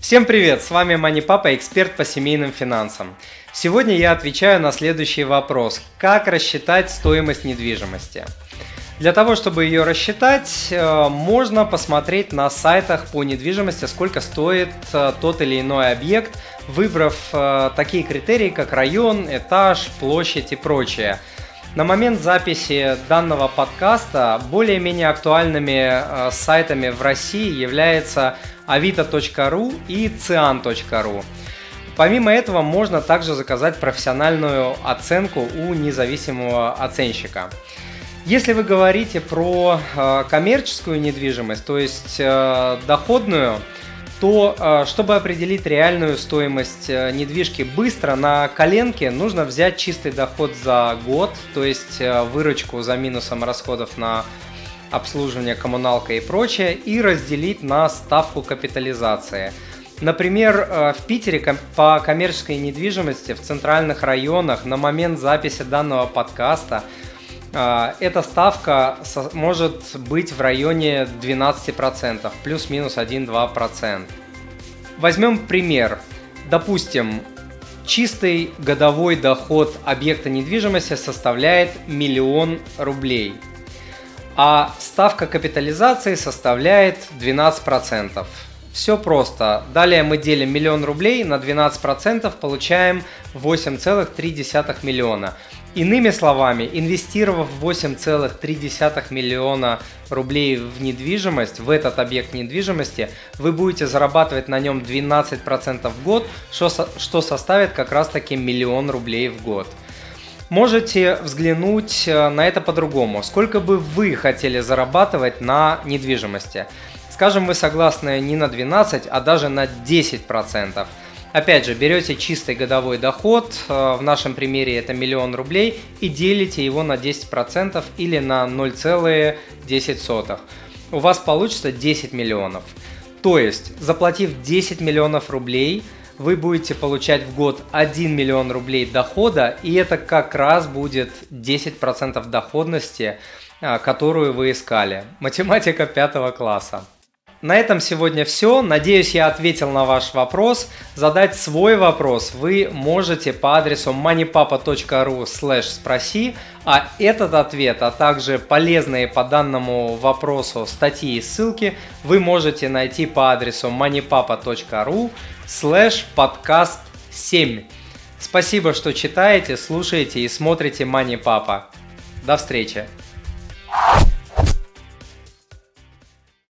Всем привет, с вами Мани Папа, эксперт по семейным финансам. Сегодня я отвечаю на следующий вопрос. Как рассчитать стоимость недвижимости? Для того, чтобы ее рассчитать, э, можно посмотреть на сайтах по недвижимости, сколько стоит э, тот или иной объект, выбрав э, такие критерии, как район, этаж, площадь и прочее. На момент записи данного подкаста более-менее актуальными сайтами в России являются avito.ru и cian.ru. Помимо этого, можно также заказать профессиональную оценку у независимого оценщика. Если вы говорите про э, коммерческую недвижимость, то есть э, доходную, то э, чтобы определить реальную стоимость э, недвижки быстро на коленке, нужно взять чистый доход за год, то есть э, выручку за минусом расходов на обслуживание, коммуналка и прочее, и разделить на ставку капитализации. Например, э, в Питере по коммерческой недвижимости в центральных районах на момент записи данного подкаста эта ставка может быть в районе 12%, плюс-минус 1-2%. Возьмем пример. Допустим, чистый годовой доход объекта недвижимости составляет миллион рублей – а ставка капитализации составляет 12%. Все просто. Далее мы делим миллион рублей на 12%, получаем 8,3 миллиона. Иными словами, инвестировав 8,3 миллиона рублей в недвижимость, в этот объект недвижимости, вы будете зарабатывать на нем 12% в год, что составит как раз таки миллион рублей в год можете взглянуть э, на это по-другому. Сколько бы вы хотели зарабатывать на недвижимости? Скажем, вы согласны не на 12, а даже на 10%. Опять же, берете чистый годовой доход, э, в нашем примере это миллион рублей, и делите его на 10% или на 0,10. У вас получится 10 миллионов. То есть, заплатив 10 миллионов рублей – вы будете получать в год 1 миллион рублей дохода, и это как раз будет 10% доходности, а, которую вы искали. Математика пятого класса. На этом сегодня все. Надеюсь, я ответил на ваш вопрос. Задать свой вопрос вы можете по адресу moneypapa.ru спроси, а этот ответ, а также полезные по данному вопросу статьи и ссылки вы можете найти по адресу moneypapa.ru слэш подкаст 7. Спасибо, что читаете, слушаете и смотрите Money Папа. До встречи!